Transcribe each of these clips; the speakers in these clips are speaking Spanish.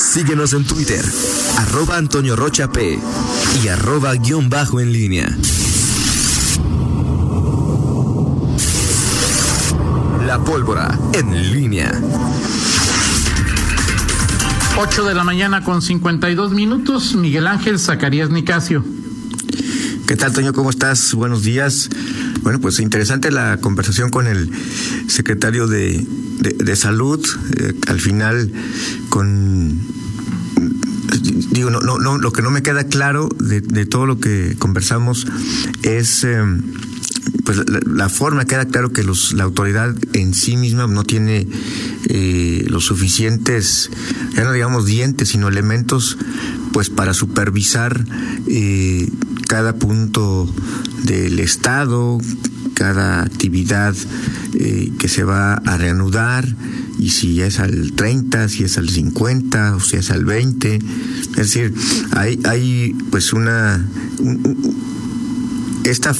Síguenos en Twitter, arroba Antonio Rocha P y arroba guion bajo en línea. La pólvora en línea. 8 de la mañana con 52 minutos, Miguel Ángel Zacarías Nicasio. ¿Qué tal, Toño? ¿Cómo estás? Buenos días. Bueno, pues interesante la conversación con el secretario de, de, Salud. Eh, al final, con. Digo, no, no, lo que no me queda claro de, de todo lo que conversamos es. Eh, pues la, forma queda claro que los, la autoridad en sí misma no tiene eh, los suficientes, ya no digamos dientes, sino elementos pues para supervisar eh, cada punto del Estado, cada actividad eh, que se va a reanudar y si es al 30, si es al 50 o si es al 20. Es decir, hay, hay pues una... esta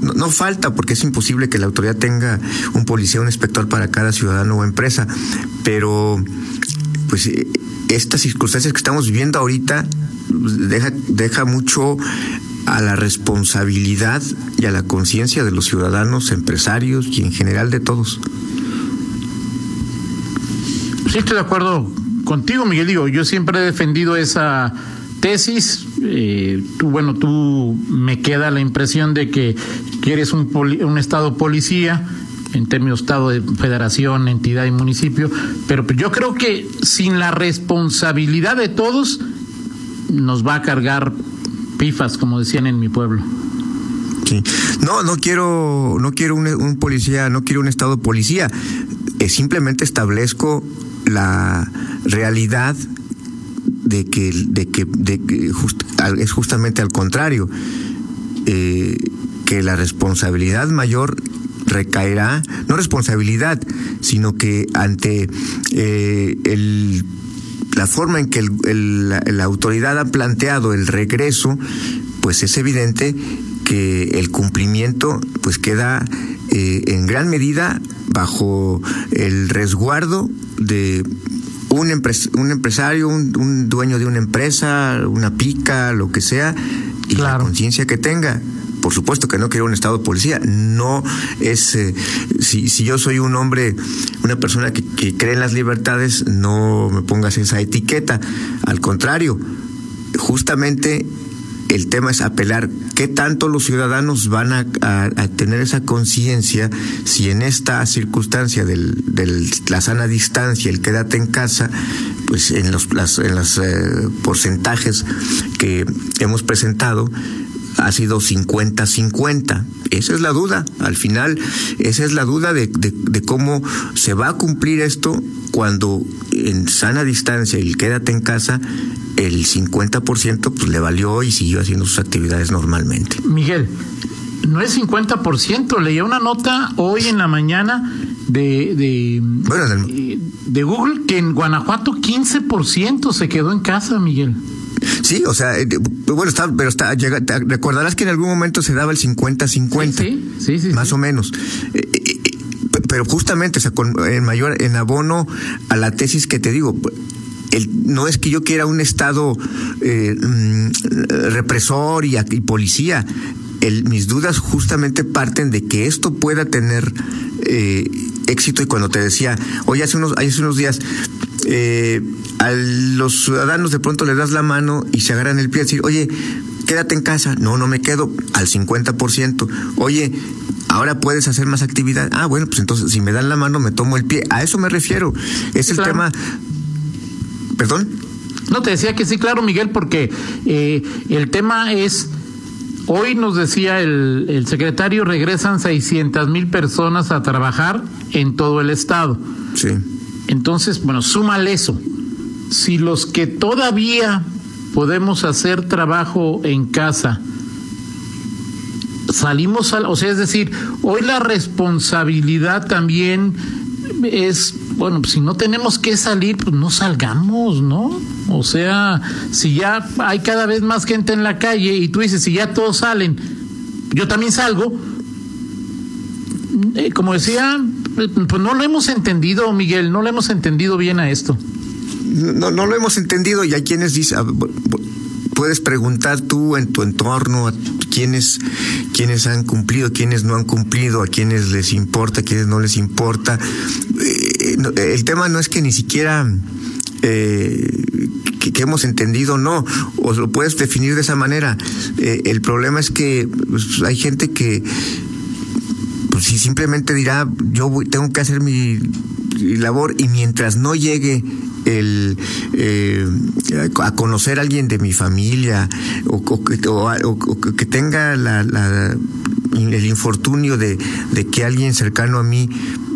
no, falta porque es imposible que la autoridad tenga un policía, un inspector para cada ciudadano o empresa, pero pues eh, estas circunstancias que estamos viviendo ahorita deja, deja mucho a la responsabilidad y a la conciencia de los ciudadanos, empresarios y en general de todos. Sí, estoy de acuerdo contigo, Miguel. Yo siempre he defendido esa tesis. Eh, tú, bueno, tú me queda la impresión de que quieres un, un estado policía en términos estado de federación, entidad y municipio, pero yo creo que sin la responsabilidad de todos nos va a cargar pifas, como decían en mi pueblo. Sí. No, no quiero, no quiero un, policía, no quiero un estado policía. Eh, simplemente establezco la realidad de que, de que, es justamente al contrario, eh, que la responsabilidad mayor recaerá, no responsabilidad, sino que ante eh, el, la forma en que el, la, autoridad ha planteado el regreso, pues es evidente que el cumplimiento pues queda eh, en gran medida bajo el resguardo de un, un empresario, un, dueño de una empresa, una pica, lo que sea, y la conciencia que tenga. Por supuesto que no quiero un estado de policía. No es. Eh, si, yo soy un hombre, una persona que, cree en las libertades, no me pongas esa etiqueta. Al contrario, justamente el tema es apelar qué tanto los ciudadanos van a, tener esa conciencia si en esta circunstancia de la sana distancia, el quédate en casa, pues en los las, en los eh, porcentajes que hemos presentado ha sido 50-50. Esa es la duda. Al final, esa es la duda de, de, cómo se va a cumplir esto cuando en sana distancia el quédate en casa el 50% pues le valió y siguió haciendo sus actividades normalmente. Miguel, no es 50%, leía una nota hoy en la mañana de, de, eh, de Google que en Guanajuato 15% se quedó en casa, Miguel. Sí, o sea, eh, bueno, está, pero está, recordarás que en algún momento se daba el 50-50. Sí, sí, sí, Más o menos. Eh, pero justamente, o sea, con, en mayor, en abono a la tesis que te digo, no es que yo quiera un Estado eh, mm, represor y, policía. mis dudas justamente parten de que esto pueda tener eh, éxito y cuando te decía, oye, hace unos, hace unos días, eh, a los ciudadanos de pronto les das la mano y se agarran el pie y decir, oye, quédate en casa. No, no me quedo al 50%. Oye, ahora puedes hacer más actividad. Ah, bueno, pues entonces si me dan la mano me tomo el pie. A eso me refiero. Es el tema ¿Perdón? No, te decía que sí, claro, Miguel, porque eh, el tema es, hoy nos decía el, el secretario, regresan 600 mil personas a trabajar en todo el estado. Sí. Entonces, bueno, súmale eso. Si los que todavía podemos hacer trabajo en casa, salimos al, o sea, es decir, hoy la responsabilidad también es bueno, pues si no tenemos que salir, pues no salgamos, ¿no? O sea, si ya hay cada vez más gente en la calle y tú dices, si ya todos salen, yo también salgo, eh, como decía, pues no lo hemos entendido, Miguel, no lo hemos entendido bien a esto. no, no lo hemos entendido y hay quienes dicen, ah, puedes preguntar tú en tu entorno a quienes han cumplido, quienes no han cumplido, a quienes les importa, a quienes no les importa. Eh, el tema no es que ni siquiera eh, que, hemos entendido, no, o lo puedes definir de esa manera. Eh, el problema es que pues, hay gente que si simplemente dirá, yo tengo que hacer mi labor y mientras no llegue el eh, a conocer a alguien de mi familia o, que tenga la, el infortunio de, que alguien cercano a mí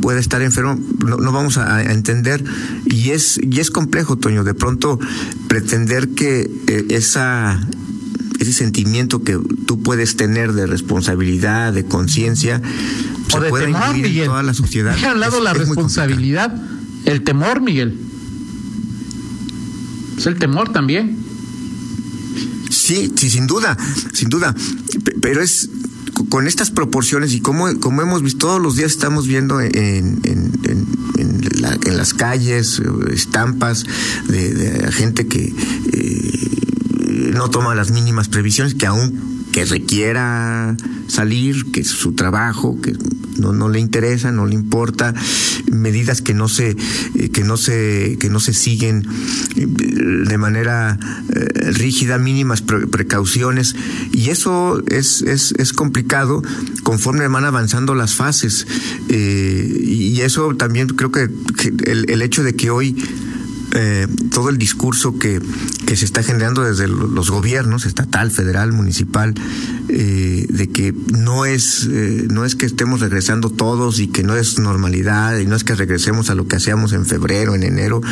pueda estar enfermo, no, vamos a, entender. Y es y es complejo, Toño, de pronto pretender que eh, esa ese sentimiento que tú puedes tener de responsabilidad, de conciencia, se puede incluir en toda la sociedad. Deja al lado la responsabilidad, el temor, Miguel. Es el temor también. Sí, sí, sin duda, sin duda. Pero es con estas proporciones y como, como hemos visto todos los días estamos viendo en, en, en, las calles estampas de, gente que eh, no toma las mínimas previsiones que aún que requiera salir, que es su trabajo, que no, no le interesa, no le importa, medidas que no se, eh, que no se, que no se siguen eh, de manera eh, rígida, mínimas precauciones, y eso es, es, es complicado conforme van avanzando las fases. y eso también creo que, el, el hecho de que hoy eh, todo el discurso que, que, se está generando desde los gobiernos, estatal, federal, municipal, eh, de que no es, eh, no es que estemos regresando todos y que no es normalidad y no es que regresemos a lo que hacíamos en febrero, en enero.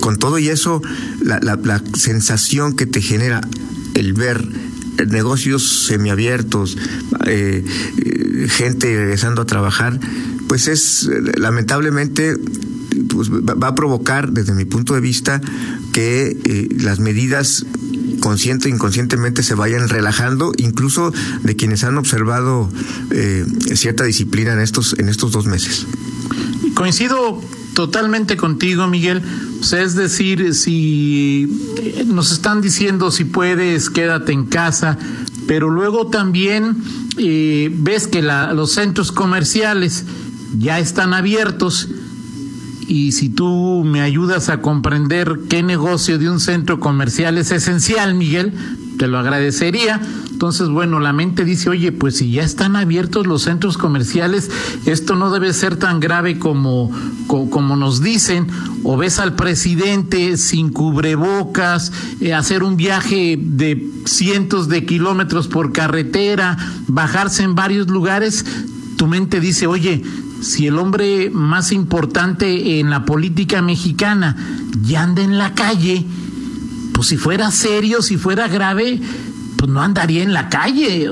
Con todo y eso, la, la, sensación que te genera el ver negocios semiabiertos, gente regresando a trabajar, pues es lamentablemente pues, va a provocar, desde mi punto de vista, que eh, las medidas consciente e inconscientemente se vayan relajando, incluso de quienes han observado eh, cierta disciplina en estos, en estos dos meses. Coincido totalmente contigo, Miguel. es decir, si nos están diciendo si puedes, quédate en casa, pero luego también eh, ves que los centros comerciales ya están abiertos y si tú me ayudas a comprender qué negocio de un centro comercial es esencial, Miguel, te lo agradecería. Entonces, bueno, la mente dice, oye, pues si ya están abiertos los centros comerciales, esto no debe ser tan grave como, como, nos dicen, o ves al presidente sin cubrebocas, eh, hacer un viaje de cientos de kilómetros por carretera, bajarse en varios lugares, tu mente dice, oye, si el hombre más importante en la política mexicana ya anda en la calle, pues si fuera serio, si fuera grave, pues no andaría en la calle.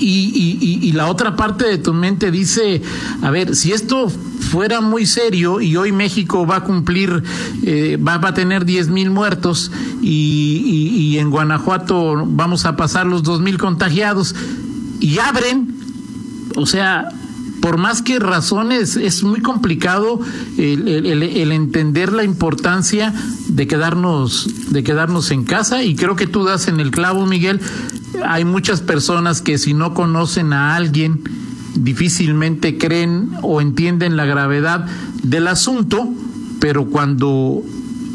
Y, la otra parte de tu mente dice, a ver, si esto fuera muy serio y hoy México va a cumplir, eh, va, a tener 10 mil muertos y, y, en Guanajuato vamos a pasar los 2 mil contagiados y abren, o sea, por más que razones, es muy complicado el, entender la importancia de quedarnos, de quedarnos en casa y creo que tú das en el clavo, Miguel. Hay muchas personas que si no conocen a alguien, difícilmente creen o entienden la gravedad del asunto, pero cuando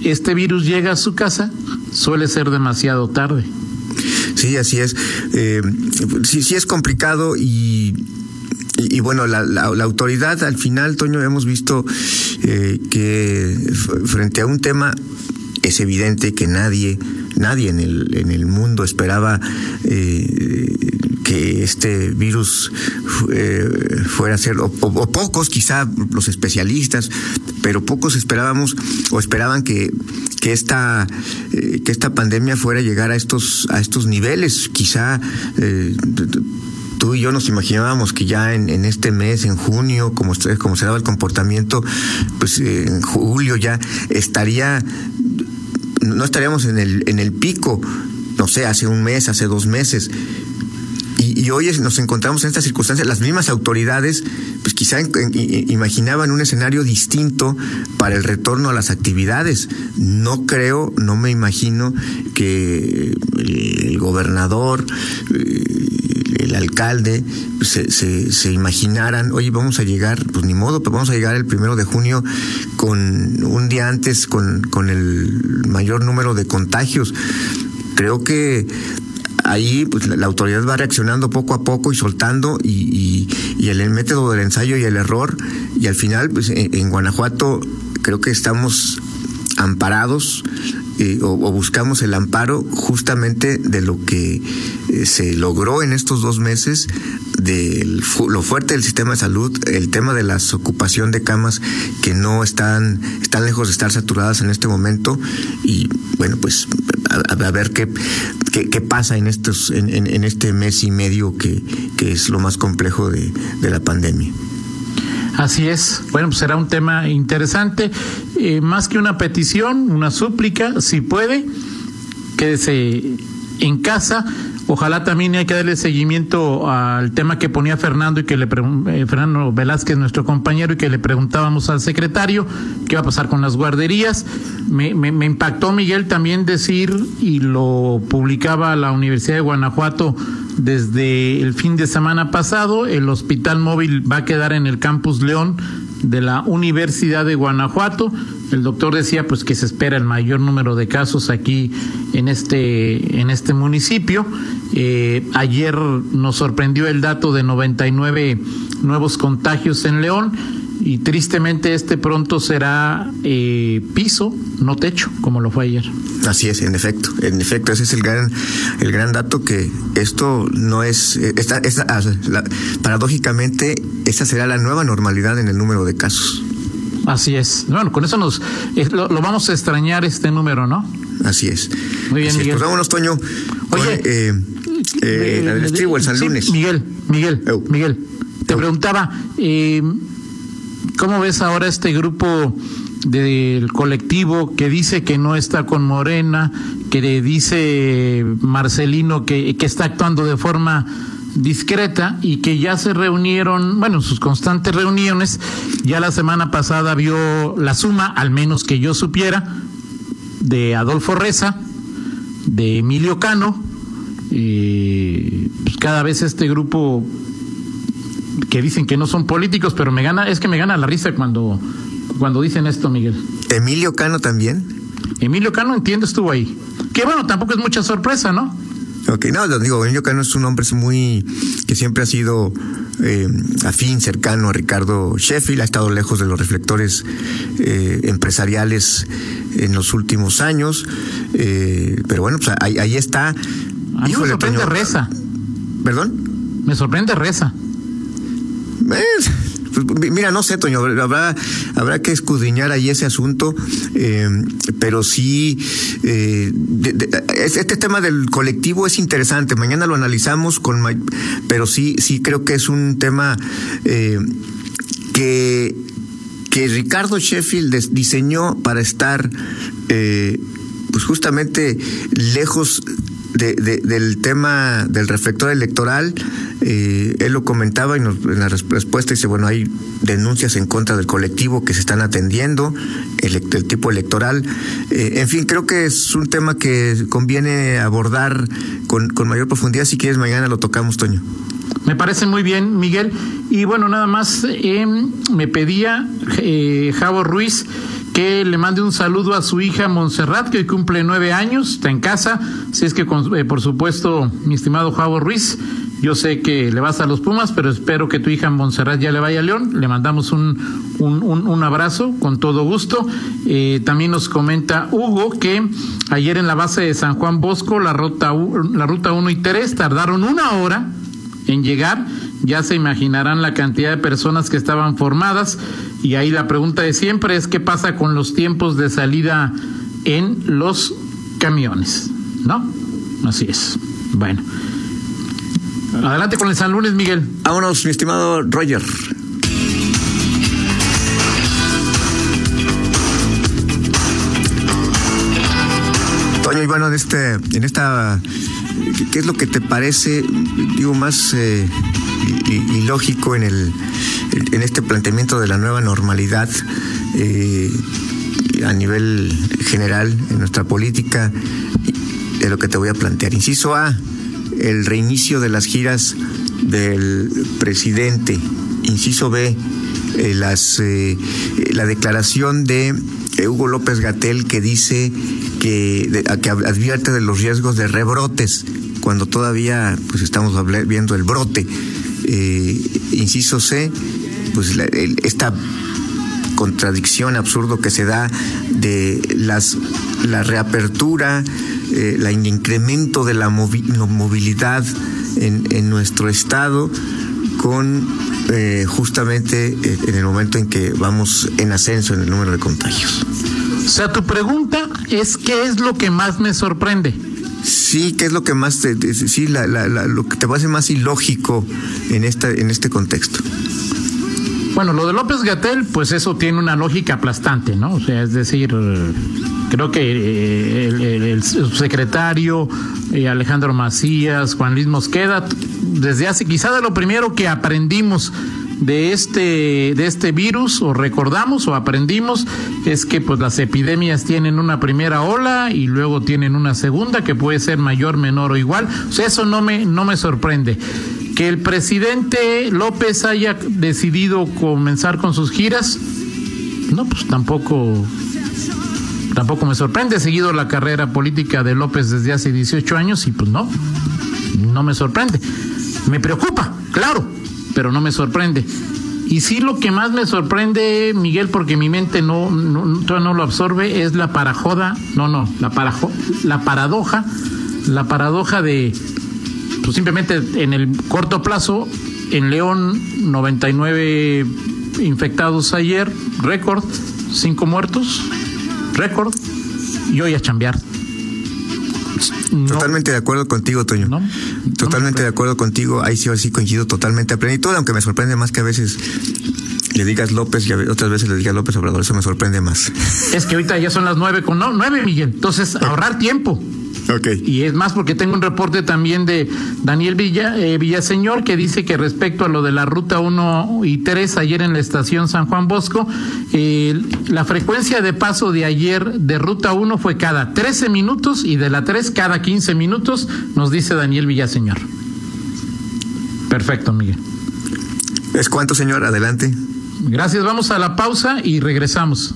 este virus llega a su casa, suele ser demasiado tarde. Sí, así es. Eh, sí, sí es complicado y y, bueno, la, la, autoridad al final, Toño, hemos visto eh, que frente a un tema es evidente que nadie, nadie en el, en el mundo esperaba eh, que este virus eh, fuera a ser, o, pocos, quizá los especialistas, pero pocos esperábamos o esperaban que, que esta, que esta pandemia fuera a llegar a estos, a estos niveles. Quizá tú y yo nos imaginábamos que ya en, este mes, en junio, como, como se daba el comportamiento, pues en julio ya estaría, no estaríamos en el, en el pico, no sé, hace un mes, hace dos meses. Y, hoy nos encontramos en estas circunstancias. Las mismas autoridades, pues quizá imaginaban un escenario distinto para el retorno a las actividades. No creo, no me imagino que el gobernador, eh, el alcalde, se, se, se, imaginaran, oye, vamos a llegar, pues ni modo, pero vamos a llegar el primero de junio con un día antes con, con el mayor número de contagios. Creo que ahí pues, la, autoridad va reaccionando poco a poco y soltando y, el, método del ensayo y el error. Y al final pues en, Guanajuato creo que estamos amparados eh, o, buscamos el amparo justamente de lo que eh, se logró en estos dos meses de lo fuerte del sistema de salud, el tema de la ocupación de camas que no están, están lejos de estar saturadas en este momento. Y bueno, pues a, ver qué, qué, pasa en, estos, en, en, este mes y medio que, que es lo más complejo de, de la pandemia. Así es. Bueno, pues será un tema interesante. Eh, más que una petición, una súplica, si puede, quédese en casa Ojalá también hay que darle seguimiento al tema que ponía Fernando y que le eh, Fernando Velázquez, nuestro compañero, y que le preguntábamos al secretario qué va a pasar con las guarderías. Me, impactó Miguel también decir, y lo publicaba la Universidad de Guanajuato desde el fin de semana pasado, el hospital móvil va a quedar en el campus León de la Universidad de Guanajuato. El doctor decía pues que se espera el mayor número de casos aquí en este en este municipio. Eh, ayer nos sorprendió el dato de 99 nuevos contagios en León y tristemente este pronto será eh, piso, no techo, como lo fue ayer. Así es, en efecto, en efecto, ese es el gran, el gran dato que esto no es, esta, esta, ah, paradójicamente, esta será la nueva normalidad en el número de casos. Así es. Bueno, con eso nos lo, vamos a extrañar este número, ¿no? Así es. Muy bien, Miguel. pues vámonos, Toño. Oye, eh, eh, la del estribo, el San Lunes. Miguel, Miguel, Miguel, te preguntaba, eh, ¿Cómo ves ahora este grupo del colectivo que dice que no está con Morena, que dice Marcelino que, que está actuando de forma discreta y que ya se reunieron, bueno, sus constantes reuniones, ya la semana pasada vio la suma, al menos que yo supiera, de Adolfo Reza, de Emilio Cano, y pues cada vez este grupo que dicen que no son políticos, pero me gana, es que me gana la risa cuando, cuando dicen esto, Miguel. Emilio Cano también. Emilio Cano, entiendo, estuvo ahí. Que bueno, tampoco es mucha sorpresa, ¿no? Ok, no, lo digo, Emilio Cano es un hombre muy, que siempre ha sido eh, afín, cercano a Ricardo Sheffield, ha estado lejos de los reflectores eh, empresariales en los últimos años, eh, pero bueno, pues ahí, ahí está. A me sorprende Reza. ¿Perdón? Me sorprende Reza. Pues, mira, no sé, Toño, habrá, habrá que escudriñar ahí ese asunto, eh, pero sí, eh, este tema del colectivo es interesante, mañana lo analizamos, con, pero sí, sí creo que es un tema eh, que, que Ricardo Sheffield diseñó para estar, pues justamente lejos de, del tema del reflector electoral, eh, él lo comentaba y en la respuesta dice, bueno, hay denuncias en contra del colectivo que se están atendiendo, el, tipo electoral. Eh, en fin, creo que es un tema que conviene abordar con, con mayor profundidad. Si quieres, mañana lo tocamos, Toño. Me parece muy bien, Miguel. Y bueno, nada más eh, me pedía eh, Javo Ruiz que le mande un saludo a su hija Montserrat, que hoy cumple nueve años, está en casa. Si es que, eh, por supuesto, mi estimado Javo Ruiz, yo sé que le vas a los Pumas, pero espero que tu hija Montserrat ya le vaya a León. Le mandamos un, un, un, abrazo con todo gusto. Eh, también nos comenta Hugo que ayer en la base de San Juan Bosco, la ruta, la ruta 1 y 3 tardaron una hora en llegar. Ya se imaginarán la cantidad de personas que estaban formadas. Y ahí la pregunta de siempre es qué pasa con los tiempos de salida en los camiones, ¿no? Así es. Bueno. Adelante con el San Lunes, Miguel. Vámonos, mi estimado Roger. Toño, y bueno, en, este, en esta ¿qué es lo que te parece, digo, más eh, ilógico en, el, en este planteamiento de la nueva normalidad eh, a nivel general en nuestra política? De lo que te voy a plantear. Inciso A, el reinicio de las giras del presidente. Inciso B, eh, las, eh, la declaración de Hugo López Gatel que dice que, que advierte de los riesgos de rebrotes cuando todavía pues estamos viendo el brote. Eh, inciso C, pues esta contradicción absurdo que se da de las la reapertura, eh, el incremento de la movilidad en, nuestro estado con eh, justamente eh, en el momento en que vamos en ascenso en el número de contagios. O sea, tu pregunta es qué es lo que más me sorprende. Sí, ¿qué es lo que más te, sí, la, lo que te parece más ilógico en esta, en este contexto? Bueno, lo de López Gatel, pues eso tiene una lógica aplastante, ¿no? O sea, es decir, creo que eh, el, secretario eh, Alejandro Macías, Juan Luis Mosqueda, desde hace quizá de lo primero que aprendimos de este de este virus o recordamos o aprendimos es que pues las epidemias tienen una primera ola y luego tienen una segunda que puede ser mayor, menor o igual. Eso no me no me sorprende. Que el presidente López haya decidido comenzar con sus giras, no, pues tampoco tampoco me sorprende. He seguido la carrera política de López desde hace 18 años y pues no, no me sorprende. Me preocupa, claro, pero no me sorprende. Y sí lo que más me sorprende, Miguel, porque mi mente no, no, no lo absorbe, es la parajoda, no, no, la, parajo, la paradoja, la paradoja de, pues simplemente en el corto plazo, en León 99 infectados ayer, récord, 5 muertos, récord y hoy a chambear. Totalmente de acuerdo contigo, Toño. Totalmente de acuerdo contigo. Ahí sí, sí coincido totalmente a plenitud, aunque me sorprende más que a veces le digas López y otras veces le digas López Obrador. Eso me sorprende más. Es que ahorita ya son las nueve con no, nueve, Miguel. Entonces, ahorrar tiempo. Y es más porque tengo un reporte también de Daniel Villa, eh, Villaseñor que dice que respecto a lo de la ruta 1 y 3 ayer en la estación San Juan Bosco, eh, la frecuencia de paso de ayer de ruta 1 fue cada 13 minutos y de la 3 cada 15 minutos, nos dice Daniel Villaseñor. Perfecto, Miguel. ¿Es cuánto, señor? Adelante. Gracias, vamos a la pausa y regresamos.